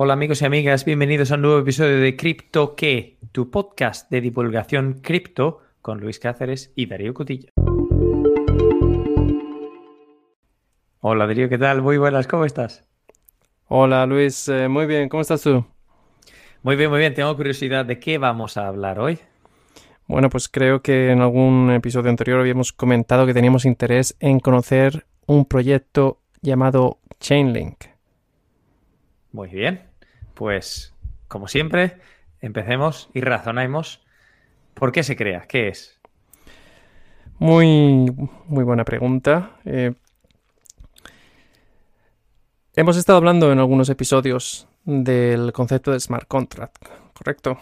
Hola amigos y amigas, bienvenidos a un nuevo episodio de Crypto Que, tu podcast de divulgación cripto con Luis Cáceres y Darío Cutilla. Hola Darío, ¿qué tal? Muy buenas, ¿cómo estás? Hola Luis, eh, muy bien, ¿cómo estás tú? Muy bien, muy bien. Tengo curiosidad de qué vamos a hablar hoy. Bueno, pues creo que en algún episodio anterior habíamos comentado que teníamos interés en conocer un proyecto llamado Chainlink. Muy bien. Pues, como siempre, empecemos y razonemos. ¿Por qué se crea? ¿Qué es? Muy, muy buena pregunta. Eh, hemos estado hablando en algunos episodios del concepto de smart contract, ¿correcto?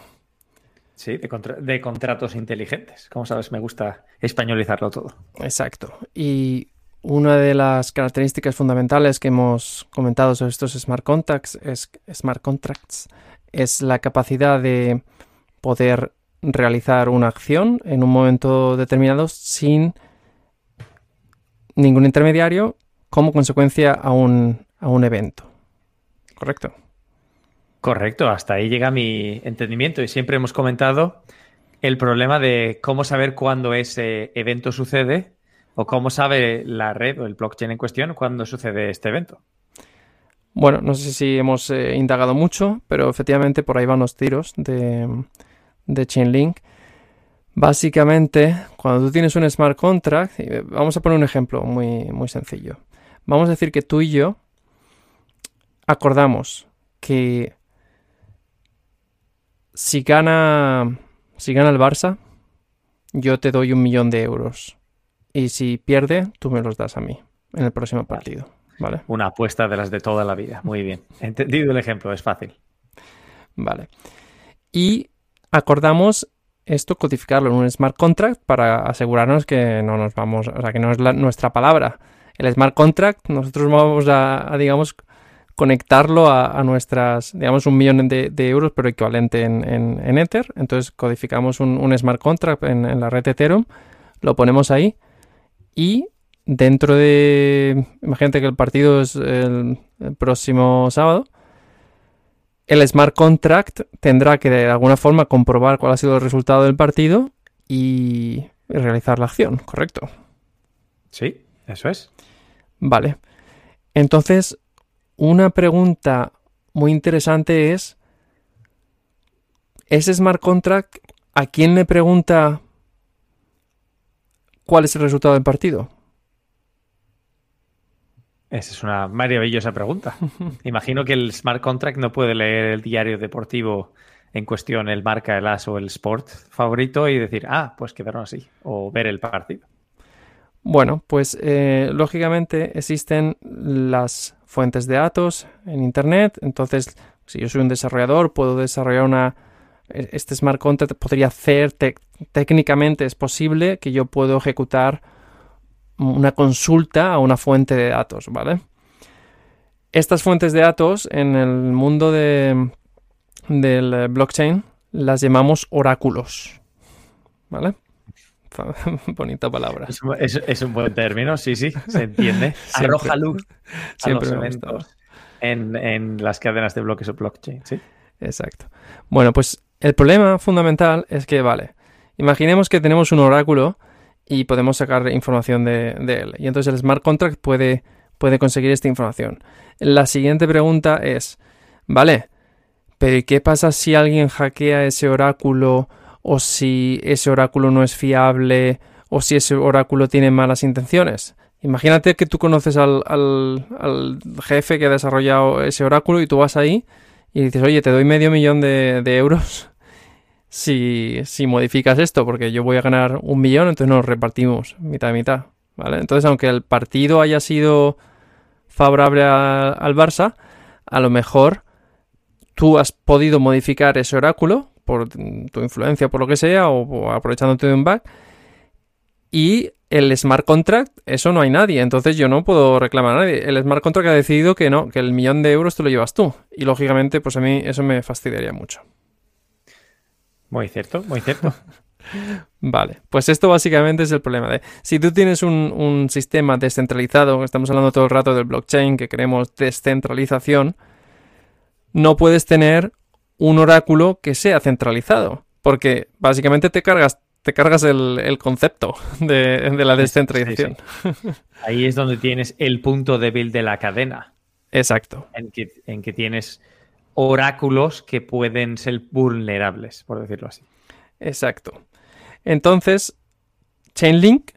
Sí, de, contratos inteligentes. Como sabes, me gusta españolizarlo todo. Exacto. Y una de las características fundamentales que hemos comentado sobre estos smart contracts es, smart contracts es la capacidad de poder realizar una acción en un momento determinado sin ningún intermediario como consecuencia a un, a un evento. ¿Correcto? Correcto, hasta ahí llega mi entendimiento y siempre hemos comentado el problema de cómo saber cuándo ese evento sucede o cómo sabe la red o el blockchain en cuestión cuándo sucede este evento. Bueno, no sé si hemos eh, indagado mucho, pero efectivamente por ahí van los tiros de, de Chainlink. Básicamente, cuando tú tienes un smart contract, vamos a poner un ejemplo muy, muy sencillo. Vamos a decir que tú y yo acordamos que si gana, si gana el Barça, yo te doy un millón de euros. Y si pierde, tú me los das a mí en el próximo partido. ¿Vale? Una apuesta de las de toda la vida. Muy bien. Entendido el ejemplo, es fácil. Vale. Y acordamos esto codificarlo en un smart contract para asegurarnos que no nos vamos, o sea, que no es nuestra palabra. El smart contract, nosotros vamos a digamos, conectarlo a, nuestras, digamos, un millón de, euros, pero equivalente en, Ether. Entonces codificamos un, smart contract en, la red Ethereum, lo ponemos ahí y dentro de, imagínate que el partido es el, próximo sábado, el smart contract tendrá que de alguna forma comprobar cuál ha sido el resultado del partido y realizar la acción, ¿correcto? Sí, eso es. Vale. Entonces, una pregunta muy interesante es, ¿ese smart contract a quién le pregunta cuál es el resultado del partido? Esa es una maravillosa pregunta. Imagino que el smart contract no puede leer el diario deportivo en cuestión, el marca, el as o el sport favorito y decir, ah, pues quedaron así, o ver el partido. Bueno, pues eh, lógicamente existen las fuentes de datos en Internet. Entonces, si yo soy un desarrollador, puedo desarrollar una... E, este smart contract podría hacer, técnicamente es posible que yo puedo ejecutar una consulta a una fuente de datos, ¿vale? Estas fuentes de datos en el mundo de, del blockchain las llamamos oráculos, ¿vale? Bonita palabra. Es, un buen término, sí, sí, se entiende. Arroja luz Siempre en, en, las cadenas de bloques o blockchain, sí. Exacto. Bueno, pues el problema fundamental es que, vale, imaginemos que tenemos un oráculo y podemos sacar información de, él. Y entonces el smart contract puede, puede conseguir esta información. La siguiente pregunta es, vale, pero qué pasa si alguien hackea ese oráculo o si ese oráculo no es fiable o si ese oráculo tiene malas intenciones. Imagínate que tú conoces al, jefe que ha desarrollado ese oráculo y tú vas ahí y dices, oye, te doy medio millón de, euros si, si, modificas esto, porque yo voy a ganar un millón, entonces nos repartimos mitad y mitad. ¿vale? Entonces, aunque el partido haya sido favorable al Barça, a lo mejor tú has podido modificar ese oráculo por tu influencia, por lo que sea, o, aprovechándote de un bug. Y el smart contract, eso no hay nadie, entonces yo no puedo reclamar a nadie. El smart contract ha decidido que no, que el millón de euros te lo llevas tú. Y lógicamente, pues a mí eso me fastidiaría mucho. Muy cierto, muy cierto. Vale, pues esto básicamente es el problema de si tú tienes un, un, sistema descentralizado, estamos hablando todo el rato del blockchain, que queremos descentralización, no puedes tener un oráculo que sea centralizado, porque básicamente te cargas, te cargas el, concepto de, la descentralización. Ahí es donde tienes el punto débil de la cadena. Exacto. En que, en que tienes oráculos que pueden ser vulnerables, por decirlo así. Exacto. Entonces, Chainlink,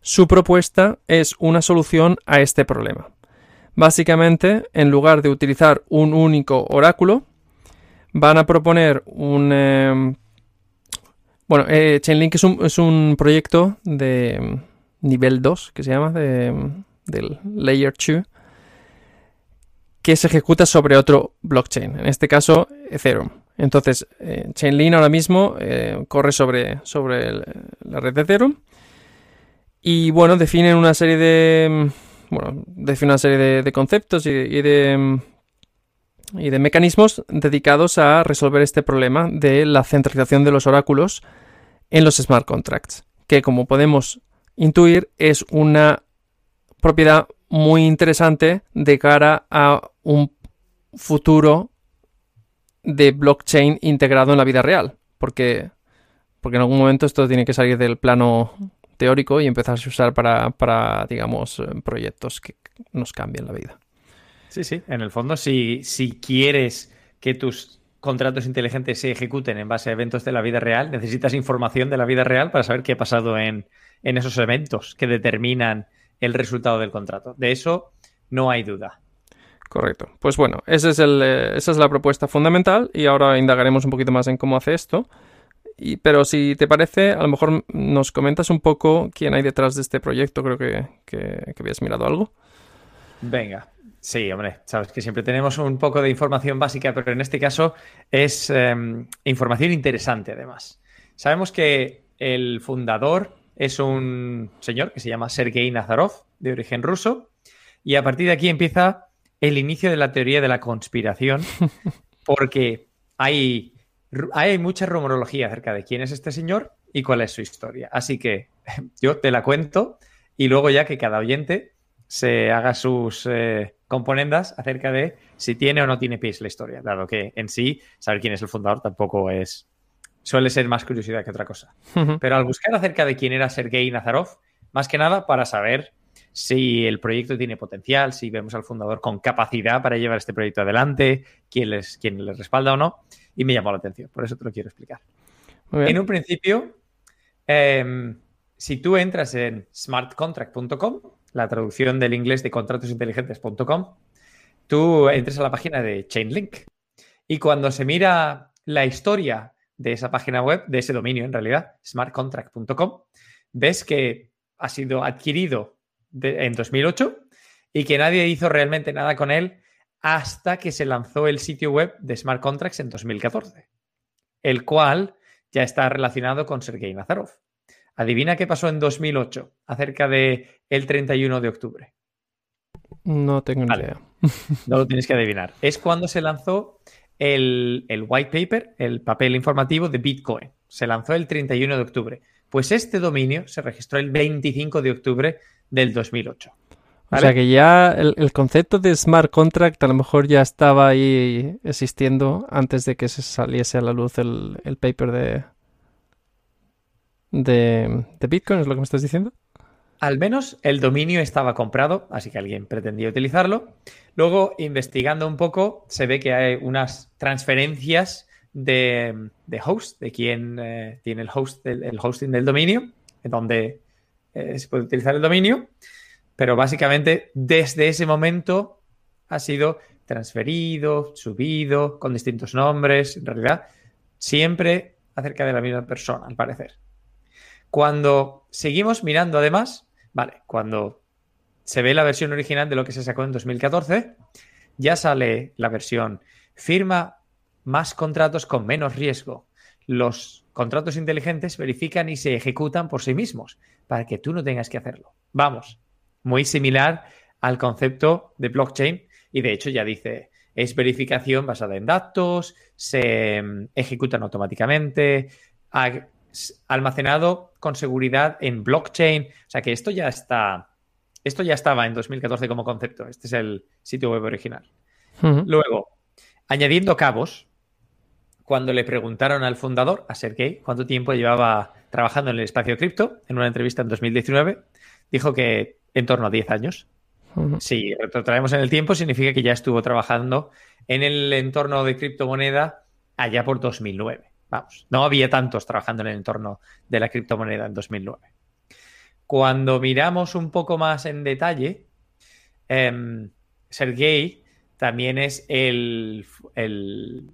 su propuesta es una solución a este problema. Básicamente, en lugar de utilizar un único oráculo, van a proponer un... Em, bueno, eh, Chainlink es un, es un, proyecto de em, nivel 2, que se llama, de, em, del Layer 2, que se ejecuta sobre otro blockchain, en este caso Ethereum. Entonces, eh, Chainlink ahora mismo eh, corre sobre, sobre la red de Ethereum y bueno, definen una serie de bueno, define una serie de, conceptos y, de, y de mecanismos dedicados a resolver este problema de la centralización de los oráculos en los smart contracts, que como podemos intuir es una propiedad muy interesante de cara a un futuro de blockchain integrado en la vida real, porque, porque en algún momento esto tiene que salir del plano teórico y empezarse a usar para, digamos, eh, proyectos que nos cambien la vida. Sí, sí, en el fondo, si, si quieres que tus contratos inteligentes se ejecuten en base a eventos de la vida real, necesitas información de la vida real para saber qué ha pasado en, en esos eventos que determinan el resultado del contrato. De eso no hay duda. Correcto. Pues bueno, ese es el, eh, esa es la propuesta fundamental y ahora indagaremos un poquito más en cómo hace esto pero si te parece, a lo mejor nos comentas un poco quién hay detrás de este proyecto. Creo que, que, habías mirado algo. Venga, Sí, hombre, sabes que siempre tenemos un poco de información básica, pero en este caso es em, información interesante además. Sabemos que el fundador es un señor que se llama Sergei Nazarov, de origen ruso, y a partir de aquí empieza el inicio de la teoría de la conspiración, porque hay hay mucha rumorología acerca de quién es este señor y cuál es su historia. Así que yo te la cuento y luego ya que cada oyente se haga sus eh, componendas acerca de si tiene o no tiene pies la historia, dado que en sí saber quién es el fundador tampoco es suele ser más curiosidad que otra cosa. Pero al buscar acerca de quién era Sergei Nazarov, más que nada para saber si el proyecto tiene potencial, si vemos al fundador con capacidad para llevar este proyecto adelante, quién les, quién les respalda o no y me llamó la atención, por eso te lo quiero explicar. En un principio, em, si tú entras en smartcontract.com, la traducción del inglés de contratosinteligentes.com, tú entras a la página de Chainlink y cuando se mira la historia de esa página web, de ese dominio en realidad, smartcontract.com, ves que ha sido adquirido en 2008 y que nadie hizo realmente nada con él hasta que se lanzó el sitio web de Smart Contracts en 2014, el cual ya está relacionado con Sergei Nazarov. Adivina qué pasó en 2008 acerca de el 31 de octubre. No tengo ni idea. No lo tienes que adivinar. Es cuando se lanzó el, el, white paper, el papel informativo de Bitcoin. Se lanzó el 31 de octubre. Pues este dominio se registró el 25 de octubre del 2008. O sea que ya el, concepto de smart contract a lo mejor ya estaba ahí existiendo antes de que se saliese a la luz el, paper de, de, de, Bitcoin, ¿es lo que me estás diciendo? Al menos el dominio estaba comprado, así que alguien pretendía utilizarlo. Luego, investigando un poco, se ve que hay unas transferencias de, host, de quien eh, tiene el, host, el, hosting del dominio, en donde eh, se puede utilizar el dominio pero básicamente desde ese momento ha sido transferido, subido, con distintos nombres, en realidad, siempre acerca de la misma persona, al parecer. Cuando seguimos mirando, además, vale, cuando se ve la versión original de lo que se sacó en 2014, ya sale la versión firma más contratos con menos riesgo. Los contratos inteligentes verifican y se ejecutan por sí mismos, para que tú no tengas que hacerlo. Vamos, muy similar al concepto de blockchain y de hecho ya dice, es verificación basada en datos, se mm, ejecutan automáticamente, almacenado con seguridad en blockchain, o sea que esto ya está, esto ya estaba en 2014 como concepto, este es el sitio web original. Luego, añadiendo cabos, cuando le preguntaron al fundador, a Sergey, cuánto tiempo llevaba trabajando en el espacio cripto, en una entrevista en 2019, dijo que en torno a 10 años. Si retrotraemos en el tiempo, significa que ya estuvo trabajando en el entorno de criptomoneda allá por 2009. Vamos, no había tantos trabajando en el entorno de la criptomoneda en 2009. Cuando miramos un poco más en detalle, eh, Sergey también es el,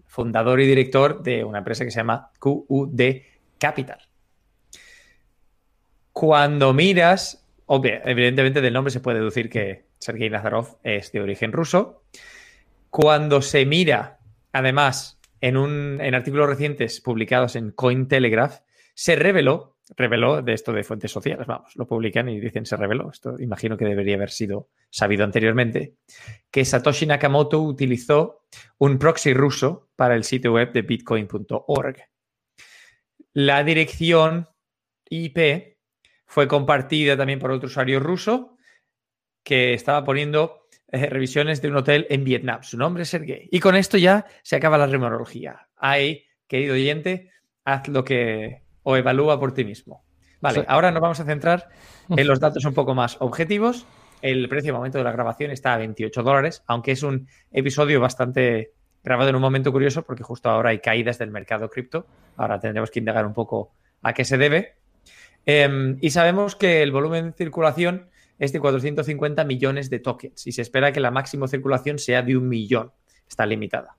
fundador y director de una empresa que se llama QUD Capital. Cuando miras, evidentemente del nombre se puede deducir que Sergei Nazarov es de origen ruso. Cuando se mira, además, en, un, en artículos recientes publicados en Cointelegraph, se reveló reveló de esto de fuentes sociales, vamos, lo publican y dicen se reveló, esto imagino que debería haber sido sabido anteriormente, que Satoshi Nakamoto utilizó un proxy ruso para el sitio web de bitcoin.org. La dirección IP fue compartida también por otro usuario ruso que estaba poniendo eh, revisiones de un hotel en Vietnam. Su nombre es Sergey. Y con esto ya se acaba la rumorología. Ahí, querido oyente, haz lo que o evalúa por ti mismo. Vale, ahora nos vamos a centrar en los datos un poco más objetivos. El precio de momento de la grabación está a 28 dólares, aunque es un episodio bastante grabado en un momento curioso porque justo ahora hay caídas del mercado cripto. Ahora tendremos que indagar un poco a qué se debe. Em, y sabemos que el volumen de circulación es de 450 millones de tokens y se espera que la máxima circulación sea de un millón. Está limitada.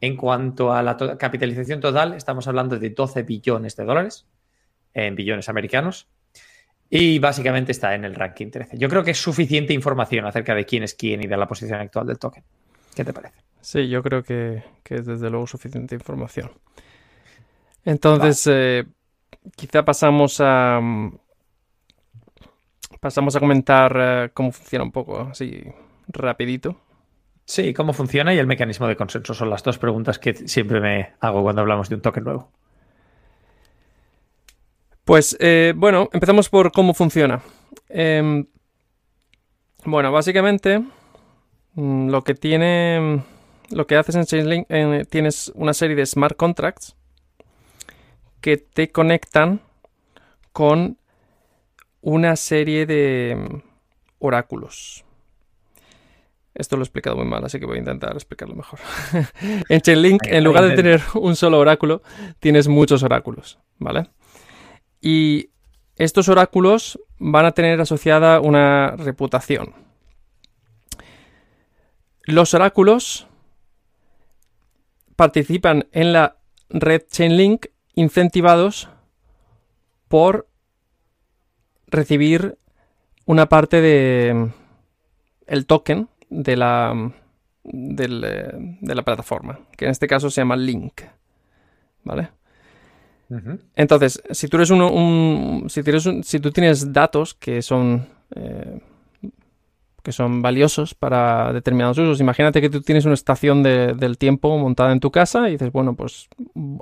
En cuanto a la capitalización total, estamos hablando de 12 billones de dólares en billones americanos. Y básicamente está en el ranking 13. Yo creo que es suficiente información acerca de quién es quién y de la posición actual del token. ¿Qué te parece? Sí, yo creo que, es desde luego suficiente información. Entonces, eh, quizá pasamos a. Pasamos a comentar eh, cómo funciona un poco, así rapidito. Sí, cómo funciona y el mecanismo de consenso son las dos preguntas que siempre me hago cuando hablamos de un token nuevo. Pues eh, bueno, empezamos por cómo funciona. Em, bueno, básicamente mm, lo que tiene, lo que haces en Chainlink, tienes una serie de smart contracts que te conectan con una serie de mm, oráculos. Esto lo he explicado muy mal, así que voy a intentar explicarlo mejor. en Chainlink, en lugar de tener un solo oráculo, tienes muchos oráculos, ¿vale? Y estos oráculos van a tener asociada una reputación. Los oráculos participan en la red Chainlink incentivados por recibir una parte de el token de la, de la plataforma, que en este caso se llama Link. ¿Vale? Entonces, si tú eres un, si, si, tú tienes datos que son eh, que son valiosos para determinados usos, imagínate que tú tienes una estación del tiempo montada en tu casa y dices, bueno, pues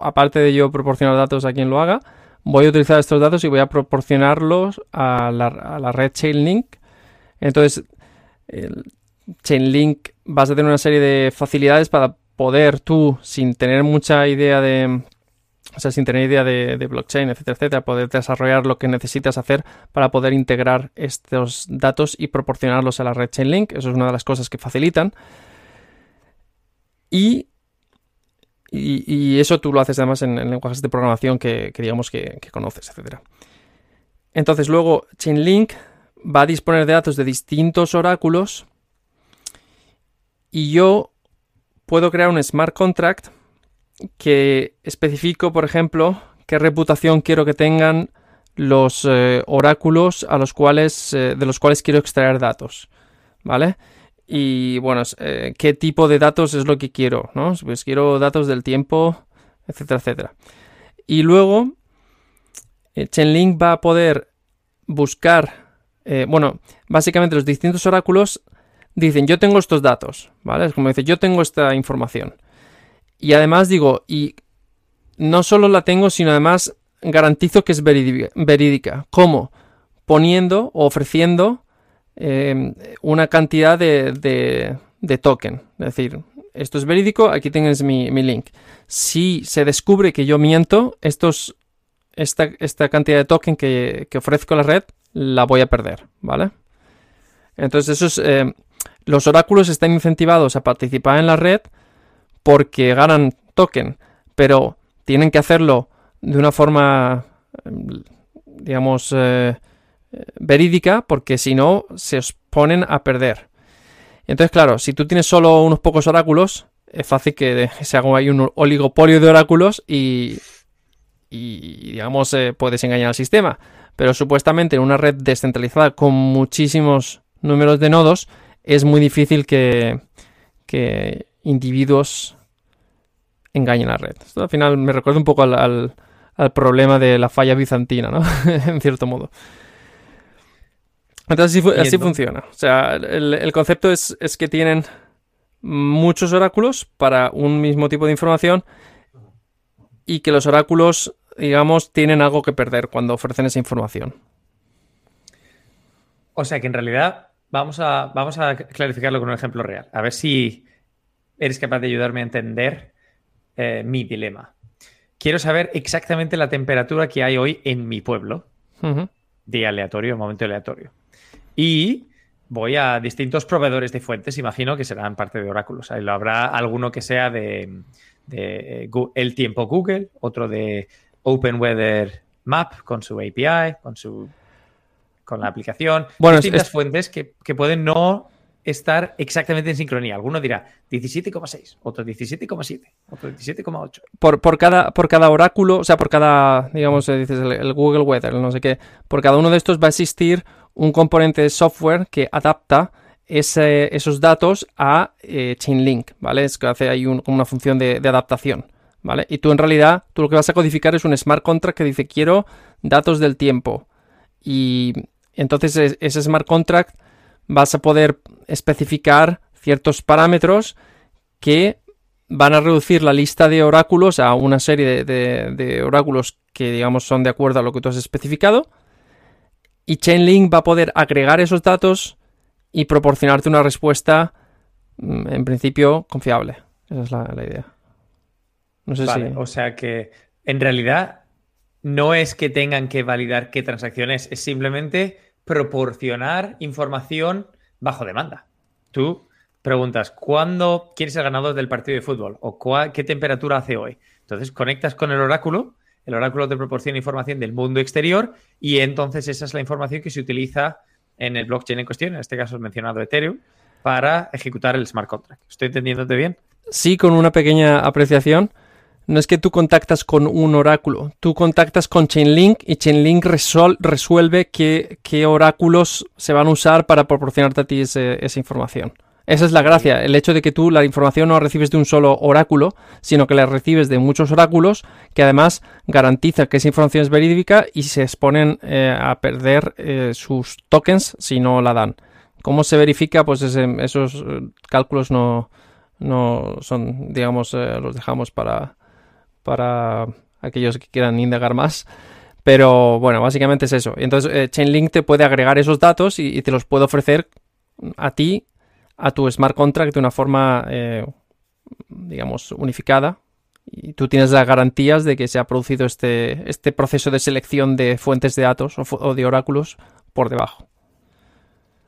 aparte de yo proporcionar datos a quien lo haga, voy a utilizar estos datos y voy a proporcionarlos a la, red Chainlink. Entonces, Chainlink vas a tener una serie de facilidades para poder tú, sin tener mucha idea de, o sea, sin tener idea de, blockchain, etcétera, etcétera, poder desarrollar lo que necesitas hacer para poder integrar estos datos y proporcionarlos a la red Chainlink. Eso es una de las cosas que facilitan. Y, y, eso tú lo haces además en, lenguajes de programación que, digamos que, conoces, etcétera. Entonces luego Chainlink va a disponer de datos de distintos oráculos y yo puedo crear un smart contract que especifico, por ejemplo, qué reputación quiero que tengan los eh, oráculos a los cuales, eh, de los cuales quiero extraer datos, ¿vale? Y bueno, eh, qué tipo de datos es lo que quiero, ¿no? Pues quiero datos del tiempo, etcétera, etcétera. Y luego, Chainlink va a poder buscar, bueno, básicamente los distintos oráculos dicen, yo tengo estos datos, ¿vale? Es como dice, yo tengo esta información. Y además digo, y no solo la tengo, sino además garantizo que es verídica. ¿Cómo? Poniendo o ofreciendo em, una cantidad de, de, token. Es decir, esto es verídico, aquí tienes mi, link. Si se descubre que yo miento, estos, esta, esta cantidad de token que, ofrezco a la red la voy a perder, ¿vale? Entonces, esos, eh, los oráculos están incentivados a participar en la red porque ganan token, pero tienen que hacerlo de una forma, digamos, eh, verídica, porque si no, se os ponen a perder. Entonces, claro, si tú tienes solo unos pocos oráculos, es fácil que se haga ahí un oligopolio de oráculos y, digamos, eh, puedes engañar al sistema. Pero supuestamente en una red descentralizada con muchísimos números de nodos, es muy difícil que, individuos engañen a la red. Esto al final me recuerda un poco al, problema de la falla bizantina, ¿no? en cierto modo. Entonces así, funciona. O sea, el, concepto es, que tienen muchos oráculos para un mismo tipo de información y que los oráculos, digamos, tienen algo que perder cuando ofrecen esa información. O sea que en realidad vamos a, vamos a clarificarlo con un ejemplo real. A ver si eres capaz de ayudarme a entender eh, mi dilema. Quiero saber exactamente la temperatura que hay hoy en mi pueblo. Día aleatorio, momento aleatorio. Y voy a distintos proveedores de fuentes, imagino que serán parte de oráculos. Ahí lo habrá alguno que sea de, el tiempo Google, otro de Open Weather Map con su API, con su con la aplicación. Bueno, distintas fuentes que, pueden no estar exactamente en sincronía. Alguno dirá 17,6, otro 17,7, otro 17,8. Por, por, cada, por cada oráculo, o sea, por cada, digamos, eh, dices el, Google Weather, no sé qué, por cada uno de estos va a existir un componente de software que adapta esos datos a eh, Chainlink, ¿vale? Es que hace ahí una función de, adaptación, ¿vale? Y tú en realidad, tú lo que vas a codificar es un smart contract que dice quiero datos del tiempo. Y entonces ese smart contract vas a poder especificar ciertos parámetros que van a reducir la lista de oráculos a una serie de oráculos que digamos son de acuerdo a lo que tú has especificado y Chainlink va a poder agregar esos datos y proporcionarte una respuesta, mm, en principio, confiable. Esa es la, idea. No sé si... O sea que, en realidad, no es que tengan que validar qué transacción es, es simplemente proporcionar información bajo demanda. Tú preguntas, ¿cuándo quieres ser ganador del partido de fútbol? ¿O qué temperatura hace hoy? Entonces conectas con el oráculo el oráculo te proporciona información del mundo exterior y entonces esa es la información que se utiliza en el blockchain en cuestión, en este caso he mencionado Ethereum, para ejecutar el smart contract. ¿Estoy entendiéndote bien? Sí, con una pequeña apreciación. No es que tú contactas con un oráculo, tú contactas con Chainlink y Chainlink resuelve qué, qué, oráculos se van a usar para proporcionarte a ti esa información. Esa es la gracia, el hecho de que tú la información no la recibes de un solo oráculo, sino que la recibes de muchos oráculos que además garantiza que esa información es verídica y se exponen eh, a perder eh, sus tokens si no la dan. ¿Cómo se verifica? Pues esos eh, cálculos no, no son, digamos, los dejamos para, para aquellos que quieran indagar más. Pero bueno, básicamente es eso. Entonces, Chainlink te puede agregar esos datos y te los puede ofrecer a ti a tu smart contract de una forma, eh, digamos, unificada. Y tú tienes las garantías de que se ha producido este, este proceso de selección de fuentes de datos o, de oráculos por debajo.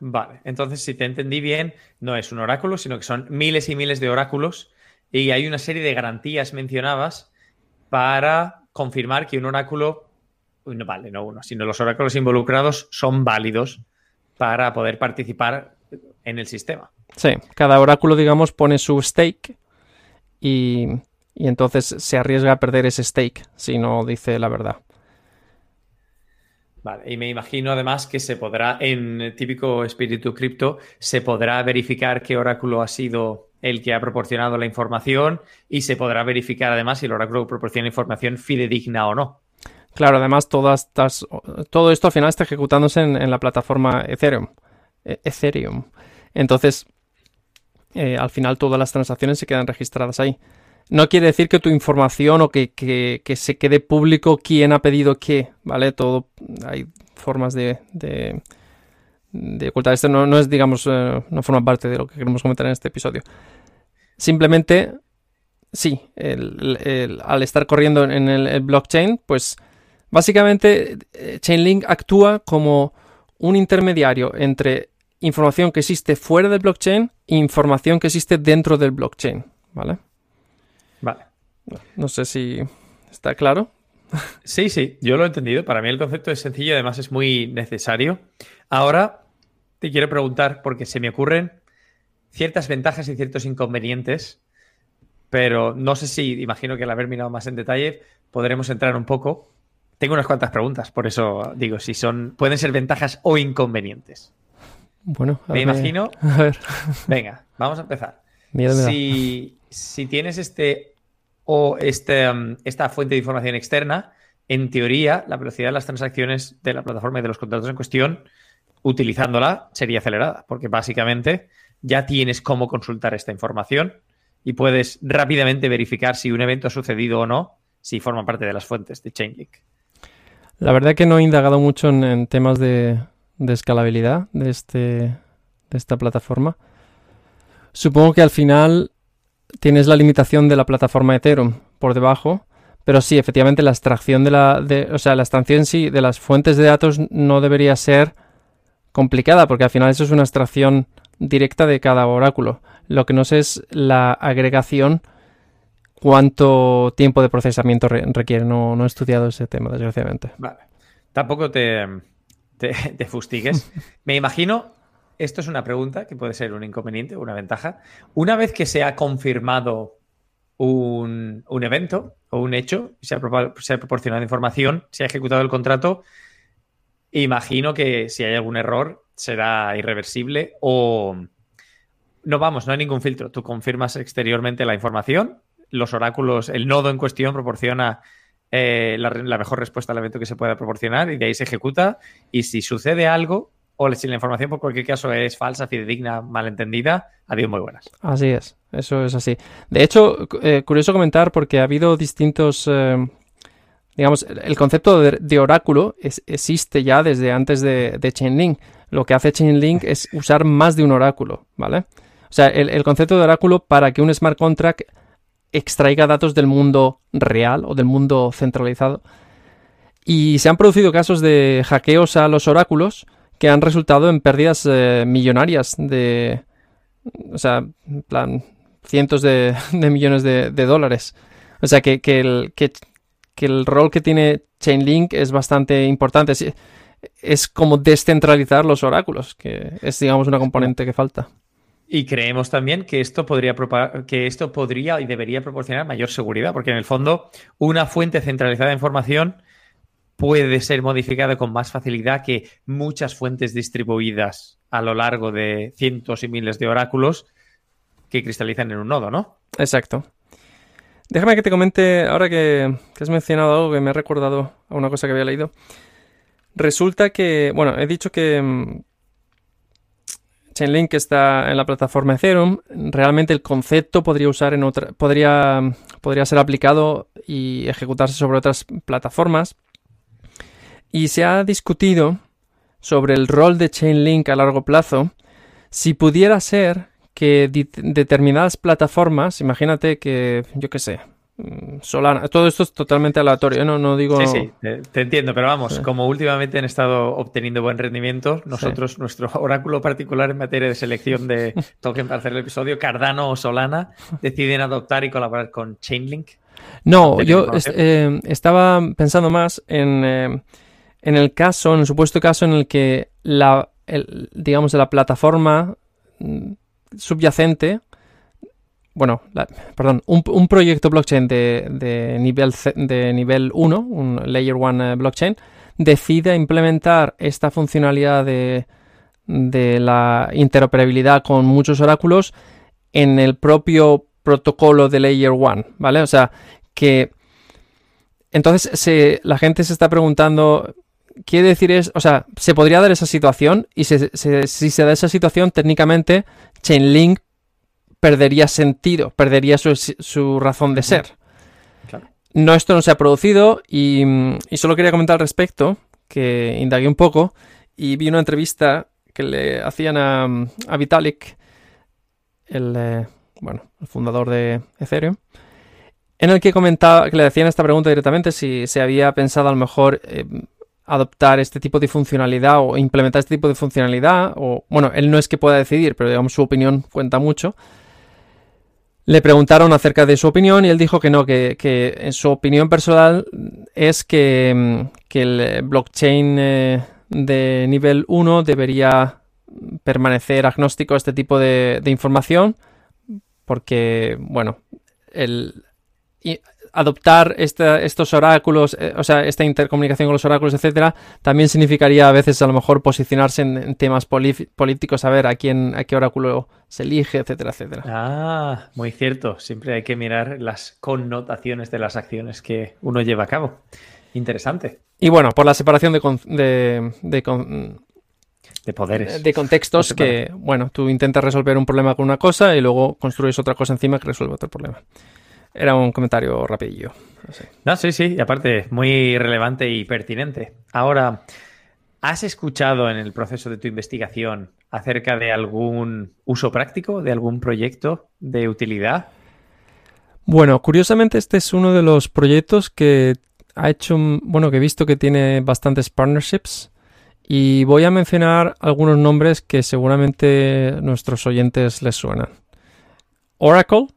Vale, entonces si te entendí bien, no es un oráculo, sino que son miles y miles de oráculos y hay una serie de garantías mencionadas para confirmar que un oráculo, no vale, no uno, sino los oráculos involucrados son válidos para poder participar en el sistema. Sí, cada oráculo, digamos, pone su stake y, entonces se arriesga a perder ese stake si no dice la verdad. Vale, y me imagino además que se podrá, en típico espíritu cripto, se podrá verificar qué oráculo ha sido el que ha proporcionado la información y se podrá verificar además si el oráculo proporciona información fidedigna o no. Claro, además todas estas, todo esto al final está ejecutándose en, la plataforma Ethereum. E, Ethereum. Entonces, eh, al final todas las transacciones se quedan registradas ahí. No quiere decir que tu información o que, se quede público quién ha pedido qué, ¿vale? Todo, hay formas de, ocultar. Esto no, es, digamos, eh, no forma parte de lo que queremos comentar en este episodio. simplemente, sí, al estar corriendo en el, blockchain, pues básicamente eh, Chainlink actúa como un intermediario entre información que existe fuera del blockchain e información que existe dentro del blockchain, ¿vale? Vale. No sé si está claro. Sí, sí, yo lo he entendido. Para mí el concepto es sencillo además es muy necesario. Ahora te quiero preguntar, porque se me ocurren ciertas ventajas y ciertos inconvenientes, pero no sé si, imagino que al haber mirado más en detalle, podremos entrar un poco. Tengo unas cuantas preguntas, por eso digo, si son, pueden ser ventajas o inconvenientes. Bueno, me imagino. A ver. Venga, vamos a empezar. Miedo si, si tienes este o este, um, esta fuente de información externa, en teoría, la velocidad de las transacciones de la plataforma y de los contratos en cuestión, utilizándola, sería acelerada, porque básicamente ya tienes cómo consultar esta información y puedes rápidamente verificar si un evento ha sucedido o no, si forma parte de las fuentes de Chainlink. La verdad que no he indagado mucho en, temas de, escalabilidad de, este, de esta plataforma. Supongo que al final tienes la limitación de la plataforma Ethereum por debajo, pero sí, efectivamente la extracción de la, de, o sea, la extracción sí de las fuentes de datos no debería ser complicada, porque al final eso es una extracción directa de cada oráculo. Lo que no sé es la agregación, cuánto tiempo de procesamiento requiere. No, no, he estudiado ese tema, desgraciadamente. Vale. Tampoco te, te, fustigues. Me imagino, esto es una pregunta que puede ser un inconveniente o una ventaja. Una vez que se ha confirmado un, un evento o un hecho, se ha, se ha proporcionado información, se ha ejecutado el contrato, imagino que si hay algún error será irreversible o no vamos, no hay ningún filtro. Tú confirmas exteriormente la información, los oráculos, el nodo en cuestión proporciona eh, la, mejor respuesta al evento que se pueda proporcionar y de ahí se ejecuta. Y si sucede algo, o si la información por cualquier caso es falsa, fidedigna, malentendida, adiós muy buenas. Así es, eso es así. De hecho, eh, curioso comentar porque ha habido distintos eh, digamos, el concepto de, oráculo existe ya desde antes de, Chainlink. Lo que hace Chainlink es usar más de un oráculo, ¿vale? O sea, el, concepto de oráculo para que un smart contract extraiga datos del mundo real o del mundo centralizado. Y se han producido casos de hackeos a los oráculos que han resultado en pérdidas eh, millonarias de... O sea, plan, cientos de, millones de, dólares. O sea, que, que, el, que el rol que tiene Chainlink es bastante importante. Es, como descentralizar los oráculos, que es, digamos, una componente que falta. Y creemos también que esto podría que esto podría y debería proporcionar mayor seguridad, porque en el fondo una fuente centralizada de información puede ser modificada con más facilidad que muchas fuentes distribuidas a lo largo de cientos y miles de oráculos que cristalizan en un nodo, ¿no? Exacto. Déjame que te comente, ahora que, has mencionado algo que me ha recordado a una cosa que había leído. Resulta que, bueno, he dicho que mm, Chainlink está en la plataforma Ethereum. Realmente el concepto podría usar en otra, podría, podría ser aplicado y ejecutarse sobre otras plataformas. Y se ha discutido sobre el rol de Chainlink a largo plazo. Si pudiera ser que determinadas plataformas, imagínate que, yo qué sé, mm, Solana, todo esto es totalmente aleatorio, no, no digo... Sí, sí, te, entiendo, pero vamos, como últimamente han estado obteniendo buen rendimiento, nosotros, nuestro oráculo particular en materia de selección de token para hacer el episodio, Cardano o Solana, deciden adoptar y colaborar con Chainlink. No, yo eh, estaba pensando más en, eh, en el caso, en el supuesto caso en el que la, digamos, la plataforma mm, subyacente, bueno, perdón, un, proyecto blockchain de, nivel, de nivel 1, un Layer 1 eh, blockchain, decide implementar esta funcionalidad de, de la interoperabilidad con muchos oráculos en el propio protocolo de Layer 1, ¿vale? O sea, que entonces la gente se está preguntando, quiere decir es, o sea, se podría dar esa situación y si se da esa situación, técnicamente Chainlink perdería sentido, perdería su, razón de ser. No, esto no se ha producido y, solo quería comentar al respecto, que indagué un poco y vi una entrevista que le hacían a, Vitalik, el, eh, bueno, el fundador de Ethereum, en el que comentaba, que le hacían esta pregunta directamente si se había pensado a lo mejor eh, adoptar este tipo de funcionalidad o implementar este tipo de funcionalidad, o bueno, él no es que pueda decidir, pero digamos su opinión cuenta mucho. Le preguntaron acerca de su opinión y él dijo que no, que, en su opinión personal es que, mm, el blockchain eh, de nivel 1 debería permanecer agnóstico a este tipo de, de información porque, bueno, el, adoptar estos oráculos, eh, o sea, esta intercomunicación con los oráculos, etcétera, también significaría a veces a lo mejor posicionarse en, temas políticos, saber a quién, a qué oráculo se elige, etcétera, etcétera. Ah, muy cierto. Siempre hay que mirar las connotaciones de las acciones que uno lleva a cabo. Interesante. Y bueno, por la separación de, de, de poderes. De contextos que, bueno, tú intentas resolver un problema con una cosa y luego construyes otra cosa encima que resuelve otro problema. Era un comentario rapidillo. No, sí, sí, y aparte, muy relevante y pertinente. Ahora, ¿has escuchado en el proceso de tu investigación acerca de algún uso práctico, de algún proyecto de utilidad? Bueno, curiosamente este es uno de los proyectos que ha hecho, bueno, que he visto que tiene bastantes partnerships y voy a mencionar algunos nombres que seguramente nuestros oyentes les suenan. Oracle,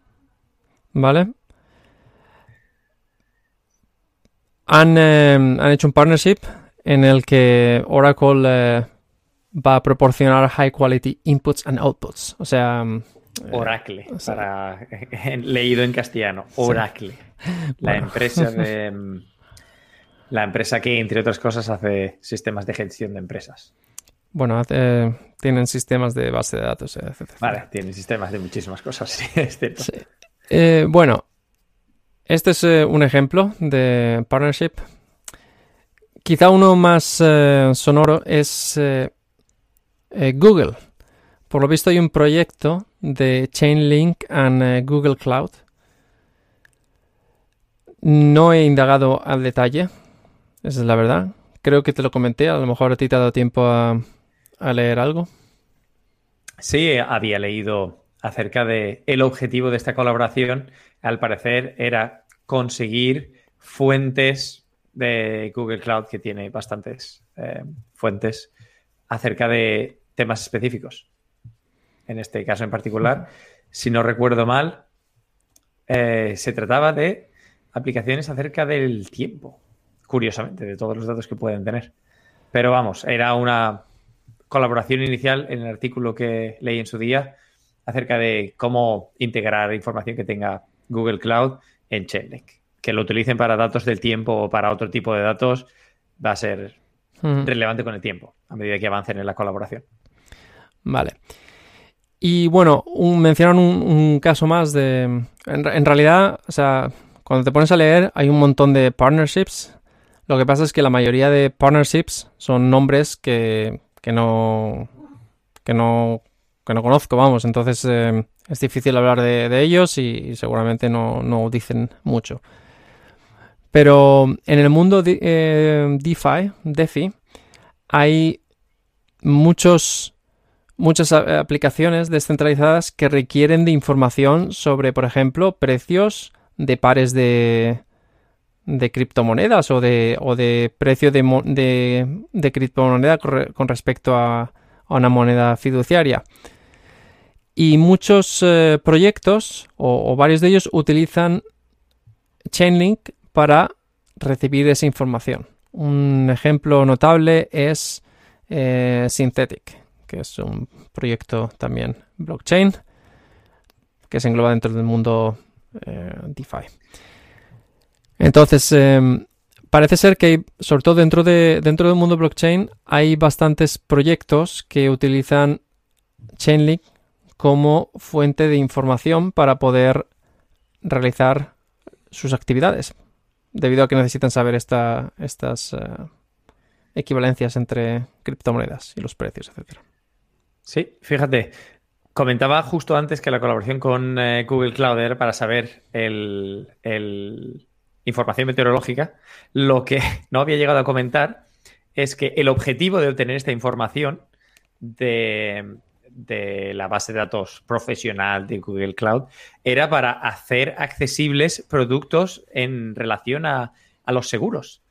¿vale? Em, han, hecho un partnership en el que Oracle eh, va a proporcionar high quality inputs and outputs. O sea. Em, Oracle, para, leído en castellano. Oracle. La empresa de. Em, la empresa que, entre otras cosas, hace sistemas de gestión de empresas. Bueno, tienen sistemas de base de datos, etc. Vale, tienen sistemas de muchísimas cosas, sí, es cierto. Eh, bueno, este es eh, un ejemplo de partnership. Quizá uno más eh, sonoro es eh, Google. Por lo visto hay un proyecto de Chainlink and Google Cloud. No he indagado al detalle, esa es la verdad. Creo que te lo comenté, a lo mejor a ti te ha dado tiempo a, a leer algo. Sí, había leído acerca de objetivo de esta colaboración. Al parecer era conseguir fuentes de Google Cloud, que tiene bastantes eh, fuentes acerca de temas específicos. En este caso en particular, si no recuerdo mal, eh, se trataba de aplicaciones acerca del tiempo, curiosamente, de todos los datos que pueden tener. Pero vamos, era una colaboración inicial en el artículo que leí en su día acerca de cómo integrar información que tenga Google Cloud en Chainlink. Que lo utilicen para datos del tiempo o para otro tipo de datos va a ser relevante con el tiempo, a medida que avancen en la colaboración. Vale. Y bueno, un, mencionan un, caso más de... En, realidad, o sea, cuando te pones a leer hay un montón de partnerships. Lo que pasa es que la mayoría de partnerships son nombres que, que no... que no que no conozco, vamos. Entonces eh, es difícil hablar de, ellos y, seguramente no, dicen mucho. Pero en el mundo eh, DeFi, DeFi, hay muchos, muchas aplicaciones descentralizadas que requieren de información sobre, por ejemplo, precios de pares de, de criptomonedas o de, o de precio de, de, de criptomoneda con respecto a una moneda fiduciaria. Y muchos eh, proyectos, o, varios de ellos, utilizan Chainlink para recibir esa información. Un ejemplo notable es eh, Synthetic, que es un proyecto también blockchain que se engloba dentro del mundo eh, DeFi. Entonces, em, parece ser que, sobre todo dentro, de, dentro del mundo blockchain, hay bastantes proyectos que utilizan Chainlink como fuente de información para poder realizar sus actividades, debido a que necesitan saber estas eh, equivalencias entre criptomonedas y los precios, etc. Sí, fíjate, comentaba justo antes que la colaboración con eh, Google Cloud era para saber el, información meteorológica. Lo que no había llegado a comentar es que el objetivo de obtener esta información de de la base de datos profesional de Google Cloud era para hacer accesibles productos en relación a, los seguros,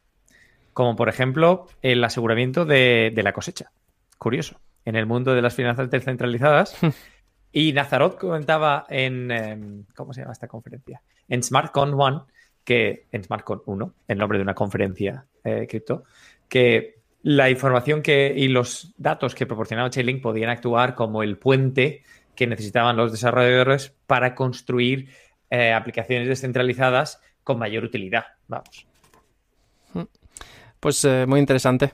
como por ejemplo el aseguramiento de, la cosecha. Curioso, en el mundo de las finanzas descentralizadas. y Nazarot comentaba en, em, ¿cómo se llama esta conferencia? En SmartCon One, que en SmartCon 1, el nombre de una conferencia eh, cripto, que la información que, y los datos que proporcionaba Chainlink podían actuar como el puente que necesitaban los desarrolladores para construir eh, aplicaciones descentralizadas con mayor utilidad. Vamos. Pues eh, muy interesante.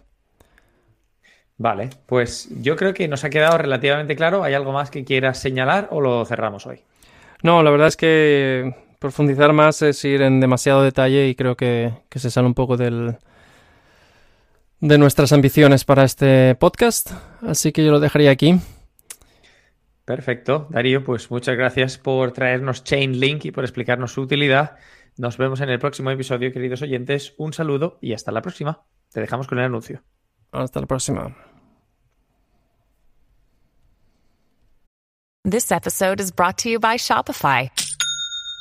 Vale, pues yo creo que nos ha quedado relativamente claro. ¿Hay algo más que quieras señalar o lo cerramos hoy? No, la verdad es que profundizar más es ir en demasiado detalle y creo que se sale un poco del, de nuestras ambiciones para este podcast, así que yo lo dejaría aquí. Perfecto, Darío, pues muchas gracias por traernos Chainlink y por explicarnos su utilidad. Nos vemos en el próximo episodio, queridos oyentes. Un saludo y hasta la próxima. Te dejamos con el anuncio. Hasta la próxima. This episode is brought to you by Shopify.